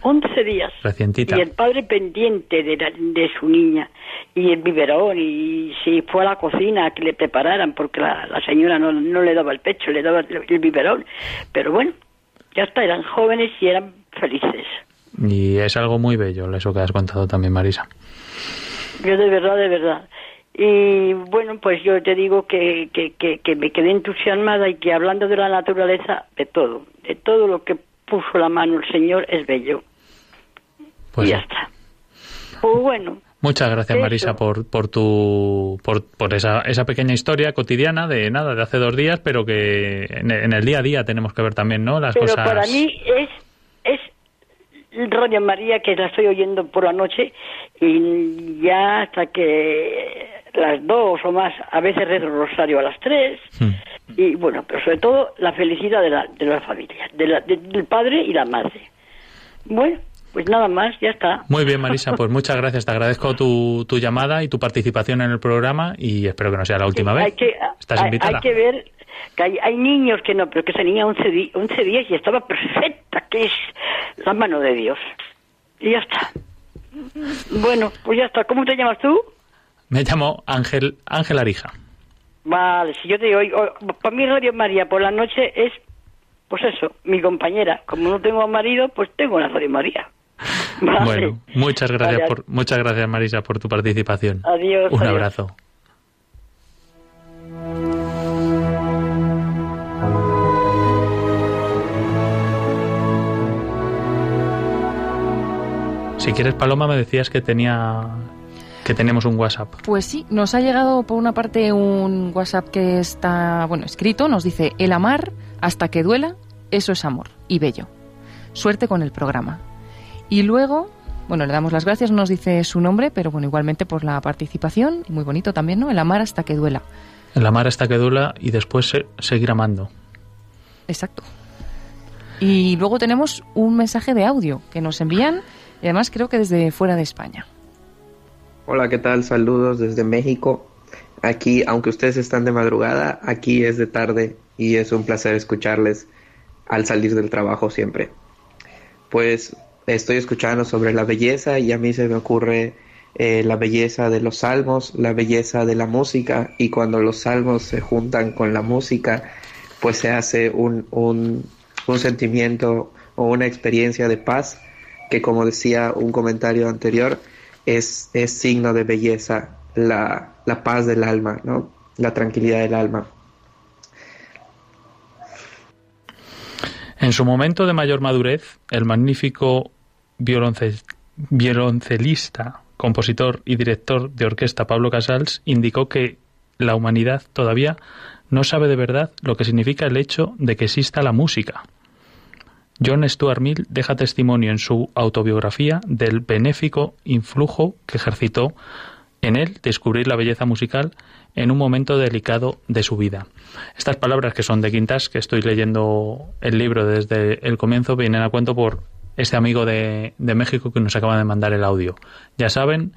11 días.
Recientita.
Y el padre pendiente de, la- de su niña. Y el biberón. Y si fue a la cocina a que le prepararan, porque la, la señora no, no le daba el pecho, le daba el, el biberón. Pero bueno, ya está, eran jóvenes y eran felices.
Y es algo muy bello eso que has contado también, Marisa.
Yo de verdad, de verdad. Y bueno, pues yo te digo que, que, que, que me quedé entusiasmada y que hablando de la naturaleza, de todo, de todo lo que puso la mano el Señor es bello.
Pues
y ya está. Pues bueno,
Muchas gracias. Marisa, por, por tu por, por esa, esa pequeña historia cotidiana de nada, de hace dos días, pero que en, en el día a día tenemos que ver también, ¿no? Las
pero
cosas.
para mí es, es Radio María que la estoy oyendo por la noche y ya hasta que las dos o más, a veces rezo el rosario a las tres, y bueno, pero sobre todo la felicidad de la, de la familia, de la- de- del padre y la madre. Bueno, pues nada más, ya está.
Muy bien, Marisa, pues muchas gracias. Te agradezco tu, tu llamada y tu participación en el programa y espero que no sea la última vez.
que,
Estás
hay,
invitada.
hay que ver que hay, hay niños que no, pero que esa niña 11, di- 11 días y estaba perfecta, que es la mano de Dios. Y ya está. Bueno, pues ya está. ¿Cómo te llamas tú?
Me llamo Ángel Ángel Arija.
Vale, si yo te digo, para mí Radio María por la noche es, pues eso, mi compañera. Como no tengo marido, pues tengo la Radio María. Vale.
Bueno, muchas gracias
Vale.
por muchas gracias Marisa por tu participación.
Adiós,
Un
adiós.
abrazo. Si quieres Paloma me decías que tenía que tenemos un WhatsApp.
Pues sí, nos ha llegado por una parte un WhatsApp que está, bueno, escrito, nos dice, el amar hasta que duela, eso es amor y bello. Suerte con el programa. Y luego, bueno, le damos las gracias, no nos dice su nombre, pero bueno, igualmente por la participación, y muy bonito también, ¿no? El amar hasta que duela.
El amar hasta que duela y después se- seguir amando.
Exacto. Y luego tenemos un mensaje de audio que nos envían, y además creo que desde fuera de España.
Hola, ¿qué tal? Saludos desde México. Aquí, aunque ustedes están de madrugada, aquí es de tarde y es un placer escucharles al salir del trabajo siempre. Pues estoy escuchando sobre la belleza y a mí se me ocurre eh, la belleza de los salmos, la belleza de la música y cuando los salmos se juntan con la música, pues se hace un, un, un sentimiento o una experiencia de paz que como decía un comentario anterior, es, es signo de belleza, la, la paz del alma, ¿no? la tranquilidad del alma.
En su momento de mayor madurez, el magnífico violoncelista, compositor y director de orquesta Pablo Casals indicó que la humanidad todavía no sabe de verdad lo que significa el hecho de que exista la música. John Stuart Mill deja testimonio en su autobiografía del benéfico influjo que ejercitó en él descubrir la belleza musical en un momento delicado de su vida. Estas palabras que son de Quintas, que estoy leyendo el libro desde el comienzo, vienen a cuento por este amigo de, de México que nos acaba de mandar el audio. Ya saben,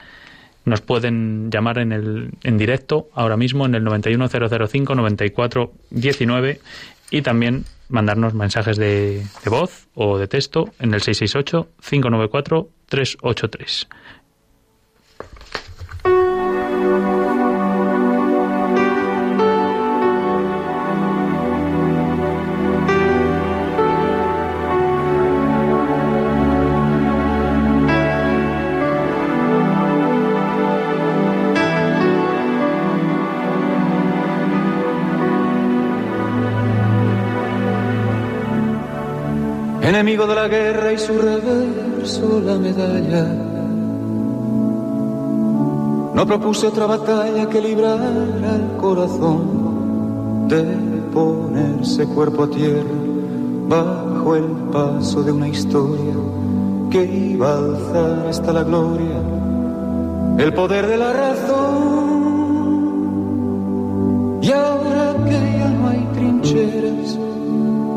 nos pueden llamar en, el, en directo ahora mismo en el 91005-9419 y también mandarnos mensajes de, de voz o de texto en el 668-594-383.
Enemigo de la guerra y su reverso la medalla. No propuse otra batalla que librar al corazón de ponerse cuerpo a tierra bajo el paso de una historia que iba a alzar hasta la gloria el poder de la razón. Y ahora que ya no hay trincheras,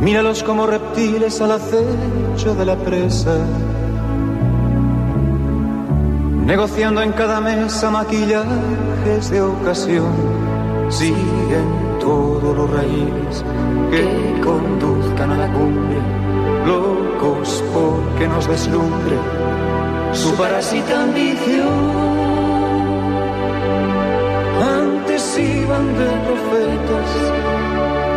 Míralos como reptiles al acecho de la presa, negociando en cada mesa maquillajes de ocasión, siguen todos los raíles que conduzcan a la cumbre, locos porque nos deslumbre su parásita ambición. Antes iban de profetas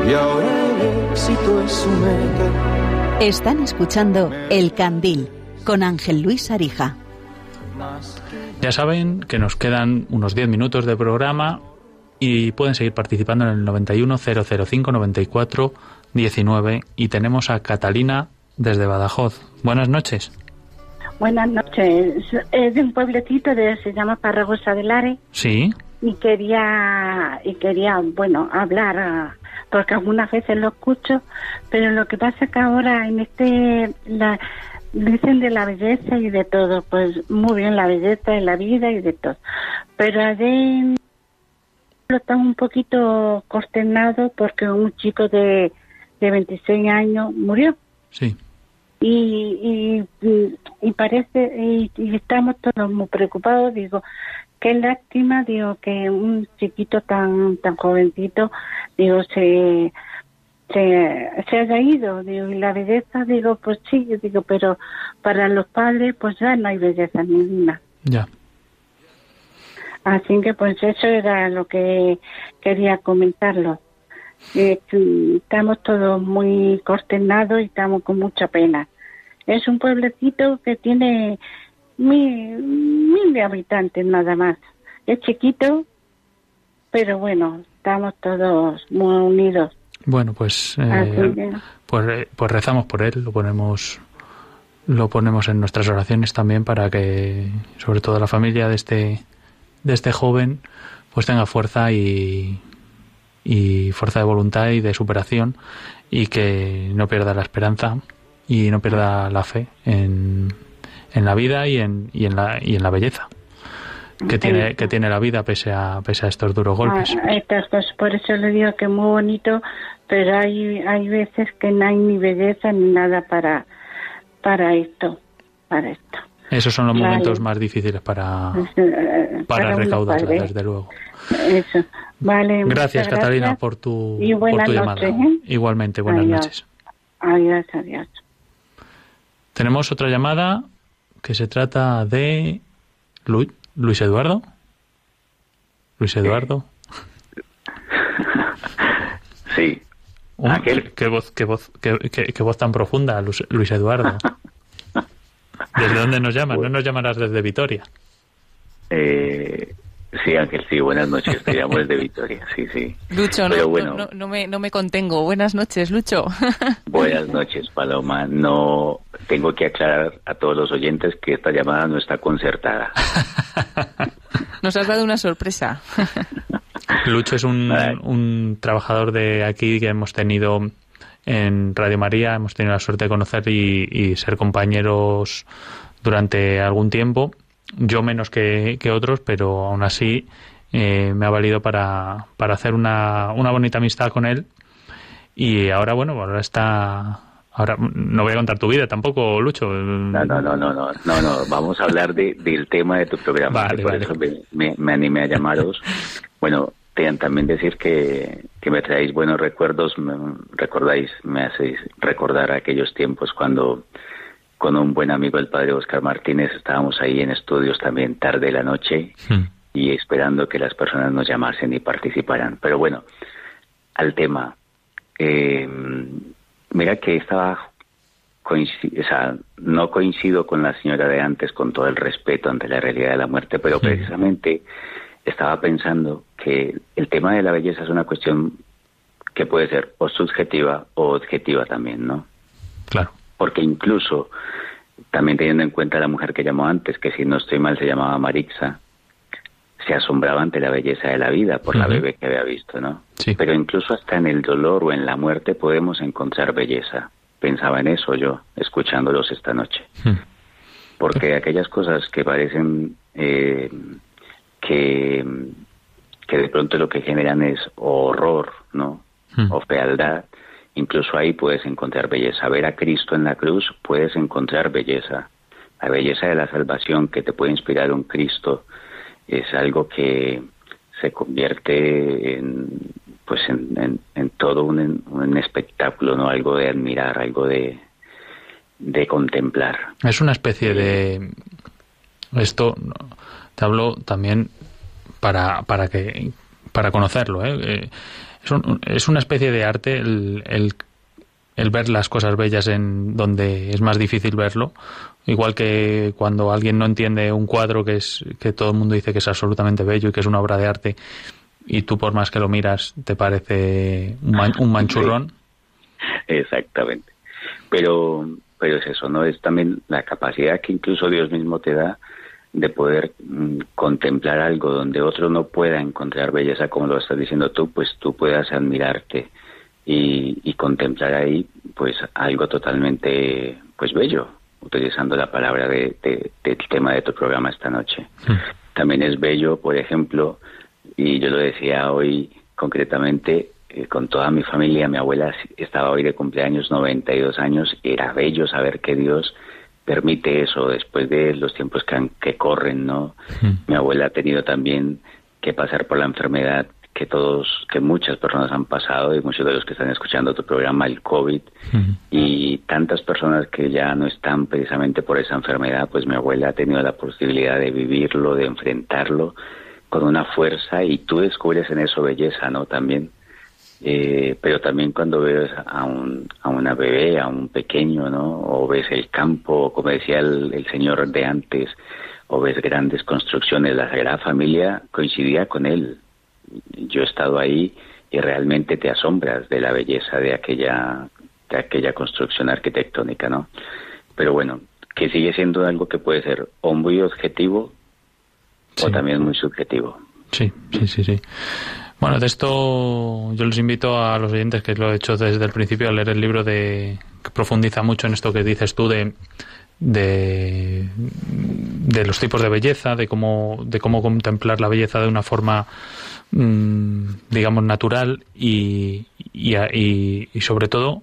y ahora el éxito es su meta.
Están escuchando El Candil con Ángel Luis Arija.
Ya saben que nos quedan unos 10 minutos de programa y pueden seguir participando en el 91 005 94 19 y tenemos a Catalina desde Badajoz. Buenas noches.
Buenas noches. Es de un pueblecito de se llama Parragosa del Are.
Sí.
Y quería y quería, bueno, hablar porque algunas veces lo escucho, pero lo que pasa que ahora en este la, dicen de la belleza y de todo, pues muy bien la belleza de la vida y de todo. Pero allí está un poquito consternado porque un chico de, de 26 años murió.
Sí.
Y, y, parece, y, estamos todos muy preocupados, digo, qué lástima, digo, que un chiquito tan, tan jovencito, digo, se, se, se haya ido, digo, y la belleza, digo, pues sí, digo, pero para los padres, pues ya no hay belleza ninguna.
Ya.
Así que pues eso era lo que quería comentarlo. Eh, estamos todos muy consternados y estamos con mucha pena. Es un pueblecito que tiene mil, mil de habitantes nada más. Es chiquito, pero bueno, estamos todos muy unidos.
Bueno, pues, eh, pues, eh, pues, rezamos por él, lo ponemos lo ponemos en nuestras oraciones también para que, sobre todo la familia de este de este joven pues tenga fuerza y, y fuerza de voluntad y de superación y que no pierda la esperanza y no pierda la fe en, en la vida y en, y en, la, y en la belleza que tiene que tiene la vida pese a pese a estos duros golpes.
Ah, estas cosas, por eso le digo que es muy bonito, pero hay hay veces que no hay ni belleza ni nada para para esto, para esto.
Esos son los momentos más difíciles para para,
padre.
desde luego.
Eso. Vale.
Gracias, Catalina,
gracias.
por tu,
Y
por tu llamada.
noches, ¿eh?
Igualmente, buenas
Adiós.
noches.
Adiós, adiós.
Tenemos otra llamada que se trata de Lu- Luis Eduardo. Luis Eduardo.
Sí.
Uh, qué, qué voz, qué voz, qué, qué- qué voz tan profunda, Luis, Luis Eduardo. ¿Desde dónde nos llamas? No nos llamarás desde Vitoria.
Eh, sí, Ángel, sí, buenas noches. Te llamo desde Vitoria, sí, sí.
Lucho, no,
Pero
no-
bueno.
no, no me, no me contengo. Buenas noches, Lucho.
Buenas noches, Paloma. No tengo que aclarar a todos los oyentes que esta llamada no está concertada.
Nos has dado una sorpresa.
Lucho es un, un trabajador de aquí que hemos tenido en Radio María, hemos tenido la suerte de conocer y, y ser compañeros durante algún tiempo. Yo menos que, que otros, pero aún así eh, me ha valido para, para hacer una, una bonita amistad con él. Y ahora, bueno, ahora está... Ahora no voy a contar tu vida tampoco, Lucho.
No, no, no, no, no, no, no. Vamos a hablar de, del tema de tu programa.
Vale,
por
vale.
eso me, me- me animé a llamaros. Bueno, también decir que, que me traéis buenos recuerdos, me recordáis, me hacéis recordar aquellos tiempos cuando con un buen amigo, el padre Oscar Martínez, estábamos ahí en estudios también tarde de la noche y esperando que las personas nos llamasen y participaran. Pero bueno, al tema. Eh, mira que estaba o sea, no coincido con la señora de antes con todo el respeto ante la realidad de la muerte, pero precisamente estaba pensando que el tema de la belleza es una cuestión que puede ser o subjetiva o objetiva también, ¿no?
Claro.
Porque incluso, también teniendo en cuenta la mujer que llamó antes, que si no estoy mal se llamaba Marixa, se asombraba ante la belleza de la vida por la bebé que había visto, ¿no? Pero incluso hasta en el dolor o en la muerte podemos encontrar belleza. Pensaba en eso yo, escuchándolos esta noche. Porque aquellas cosas que parecen eh, que, que de pronto lo que generan es horror, ¿no? O fealdad, incluso ahí puedes encontrar belleza. Ver a Cristo en la cruz puedes encontrar belleza. La belleza de la salvación que te puede inspirar un Cristo es algo que se convierte en pues en, en- en todo un, un espectáculo, ¿no? Algo de admirar, algo de, de contemplar.
Es una especie de esto te hablo también para para que para conocerlo ¿eh? Eh, es, un- es una especie de arte el, el, ver las cosas bellas en donde es más difícil verlo igual que cuando alguien no entiende un cuadro que es que todo el mundo dice que es absolutamente bello y que es una obra de arte y tú por más que lo miras te parece un, un manchurrón
Exactamente. Pero, pero es eso, ¿no? Es también la capacidad que incluso Dios mismo te da de poder mm, contemplar algo donde otro no pueda encontrar belleza, como lo estás diciendo tú, pues tú puedas admirarte y, y contemplar ahí, pues algo totalmente, pues bello, utilizando la palabra de, de- del tema de tu programa esta noche. También es bello, por ejemplo, y yo lo decía hoy concretamente, eh, con toda mi familia, mi abuela estaba hoy de cumpleaños, 92 años, era bello saber que Dios permite eso después de los tiempos que, han- que corren, ¿no? Mi abuela ha tenido también que pasar por la enfermedad que todos, que muchas personas han pasado y muchos de los que están escuchando tu programa, el COVID, y tantas personas que ya no están precisamente por esa enfermedad, pues mi abuela ha tenido la posibilidad de vivirlo, de enfrentarlo con una fuerza y tú descubres en eso belleza, ¿no? También. Eh, pero también cuando ves a, un, a una bebé, a un pequeño, ¿no? O ves el campo, como decía el, el señor de antes, o ves grandes construcciones, la Sagrada Familia coincidía con él. Yo he estado ahí y realmente te asombras de la belleza de aquella, de aquella construcción arquitectónica, ¿no? Pero bueno, que sigue siendo algo que puede ser o muy objetivo o también muy subjetivo.
Sí, sí, sí, sí. Bueno, de esto yo les invito a los oyentes que lo he hecho desde el principio a leer el libro de que profundiza mucho en esto que dices tú de de, los tipos de belleza, de cómo de cómo contemplar la belleza de una forma mm, digamos natural y, y sobre todo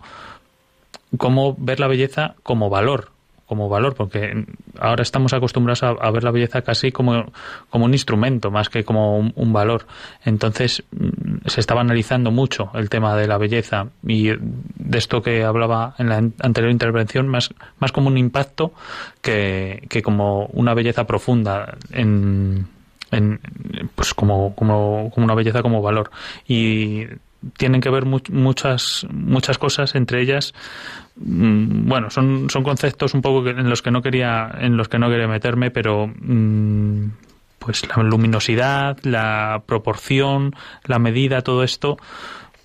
cómo ver la belleza como valor como valor, porque ahora estamos acostumbrados a, ver la belleza casi como, como un instrumento, más que como un, valor. Entonces mm, se estaba analizando mucho el tema de la belleza y de esto que hablaba en la anterior intervención, más, más como un impacto que, que como una belleza profunda en, en pues como, como, como una belleza como valor. Y tienen que ver muchas muchas cosas entre ellas mm, bueno son, son conceptos un poco en los que no quería en los que no quería meterme pero mm, pues la luminosidad la proporción la medida todo esto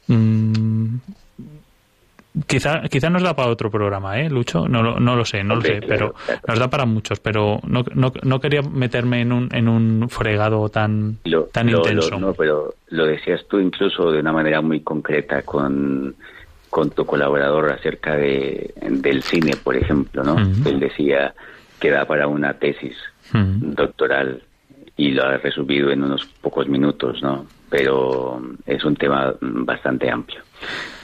mm, Quizá, quizá nos da para otro programa, ¿eh, Lucho? No, no lo sé, no lo sé, pero nos da para muchos, pero no, no, no quería meterme en un, en un fregado tan, tan intenso.
no, pero lo decías tú incluso de una manera muy concreta con, con tu colaborador acerca de, del cine, por ejemplo, ¿no? Él decía que da para una tesis doctoral y lo ha resumido en unos pocos minutos, ¿no? Pero es un tema bastante amplio.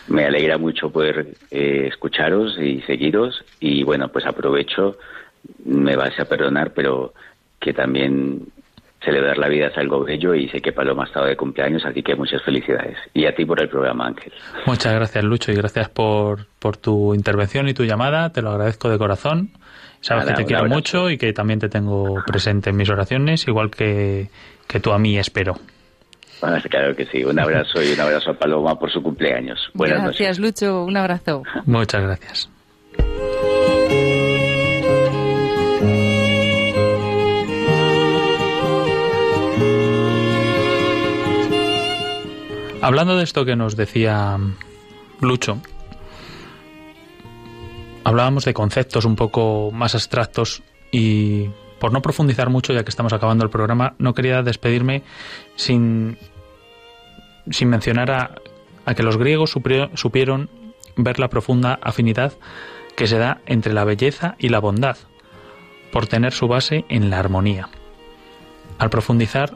Me alegra mucho poder eh, escucharos y seguiros y bueno, pues aprovecho, me vas a perdonar, pero que también celebrar la vida es algo bello y sé que Paloma ha estado de cumpleaños, así que muchas felicidades. Y a ti por el programa, Ángel.
Muchas gracias, Lucho, y gracias por, por tu intervención y tu llamada. Te lo agradezco de corazón. Sabes que te quiero mucho y que también te tengo presente en mis oraciones, igual que, que tú a mí espero.
Claro que sí. Un abrazo y un abrazo a Paloma por su cumpleaños.
Buenas gracias, Lucho. Un abrazo.
Muchas gracias. Hablando de esto que nos decía Lucho, hablábamos de conceptos un poco más abstractos y por no profundizar mucho, ya que estamos acabando el programa, no quería despedirme sin, sin mencionar a, a que los griegos supieron ver la profunda afinidad que se da entre la belleza y la bondad, por tener su base en la armonía. Al profundizar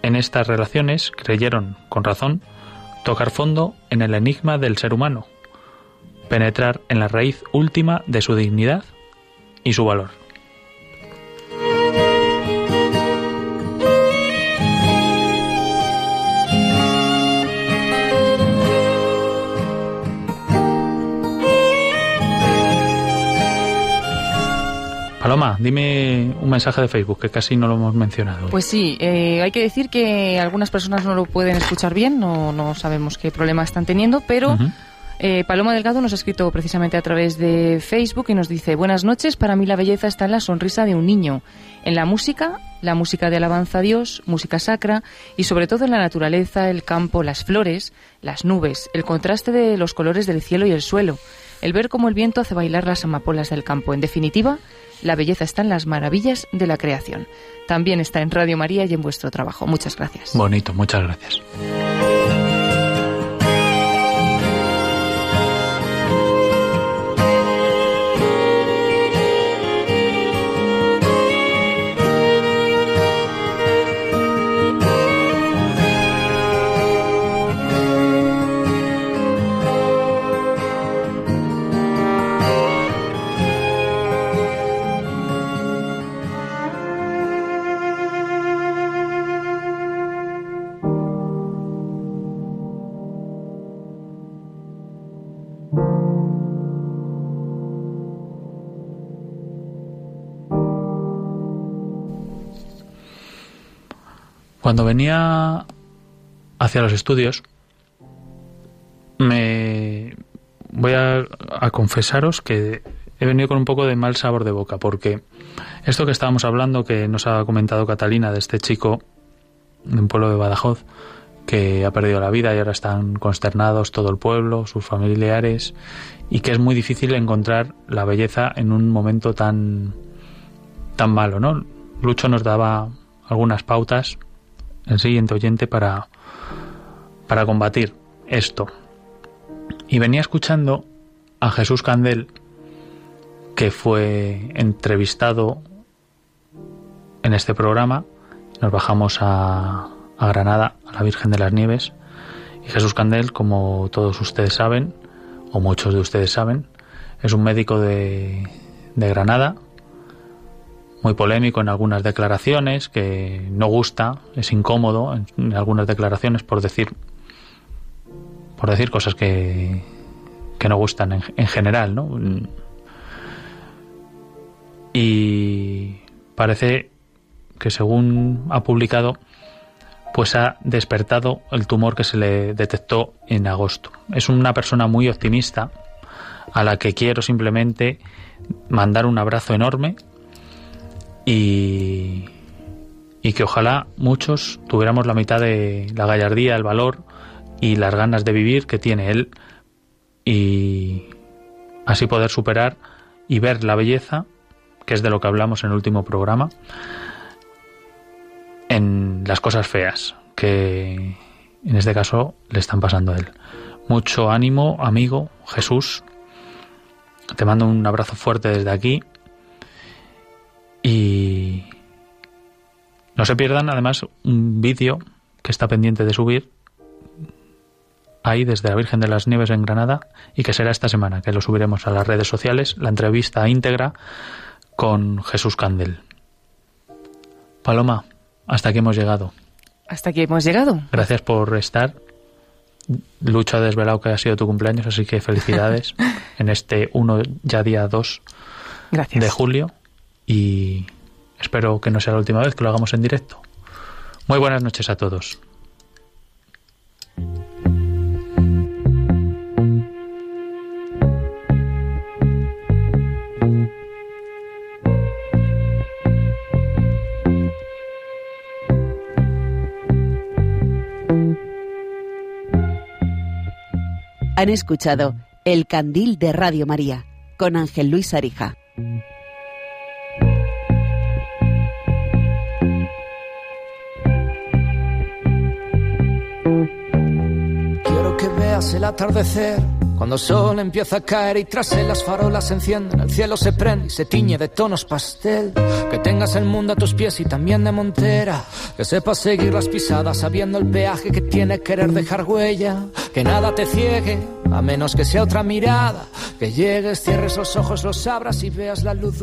en estas relaciones, creyeron, con razón, tocar fondo en el enigma del ser humano, penetrar en la raíz última de su dignidad y su valor. Paloma, dime un mensaje de Facebook que casi no lo hemos mencionado.
Pues sí, eh, hay que decir que algunas personas no lo pueden escuchar bien, no, no sabemos qué problema están teniendo, pero eh, Paloma Delgado nos ha escrito precisamente a través de Facebook y nos dice, buenas noches, para mí la belleza está en la sonrisa de un niño, en la música, la música de alabanza a Dios, música sacra y sobre todo en la naturaleza, el campo, las flores, las nubes, el contraste de los colores del cielo y el suelo, el ver cómo el viento hace bailar las amapolas del campo. En definitiva, la belleza está en las maravillas de la creación. También está en Radio María y en vuestro trabajo. Muchas gracias.
Bonito, muchas gracias. Cuando venía hacia los estudios, me voy a, confesaros que he venido con un poco de mal sabor de boca, porque esto que estábamos hablando, que nos ha comentado Catalina, de este chico de un pueblo de Badajoz, que ha perdido la vida y ahora están consternados todo el pueblo, sus familiares, y que es muy difícil encontrar la belleza en un momento tan, tan malo, ¿no? Lucho nos daba algunas pautas el siguiente oyente para, para combatir esto. Y venía escuchando a Jesús Candel, que fue entrevistado en este programa. Nos bajamos a, a Granada, a la Virgen de las Nieves. Y Jesús Candel, como todos ustedes saben, o muchos de ustedes saben, es un médico de, de Granada, muy polémico en algunas declaraciones, que no gusta, es incómodo en, algunas declaraciones por decir por decir cosas que, que no gustan en, en general, ¿no? Y parece que según ha publicado pues ha despertado el tumor que se le detectó en agosto. Es una persona muy optimista a la que quiero simplemente mandar un abrazo enorme y, y que ojalá muchos tuviéramos la mitad de la gallardía, el valor y las ganas de vivir que tiene él y así poder superar y ver la belleza, que es de lo que hablamos en el último programa, en las cosas feas que en este caso le están pasando a él. Mucho ánimo, amigo Jesús. Te mando un abrazo fuerte desde aquí. No se pierdan además un vídeo que está pendiente de subir ahí desde la Virgen de las Nieves en Granada y que será esta semana, que lo subiremos a las redes sociales, la entrevista íntegra con Jesús Candel. Paloma, hasta aquí hemos llegado.
Hasta aquí hemos llegado.
Gracias por estar. Lucho ha desvelado que ha sido tu cumpleaños, así que felicidades en este 1, ya día 2 de julio. Y espero que no sea la última vez que lo hagamos en directo. Muy buenas noches a todos.
Han escuchado El Candil de Radio María con Ángel Luis Arija.
Que veas el atardecer cuando el sol empieza a caer y tras él las farolas se encienden, el cielo se prende y se tiñe de tonos pastel. Que tengas el mundo a tus pies y también de montera. Que sepas seguir las pisadas sabiendo el peaje que tiene querer dejar huella. Que nada te ciegue, a menos que sea otra mirada. Que llegues, cierres los ojos, los abras y veas la luz.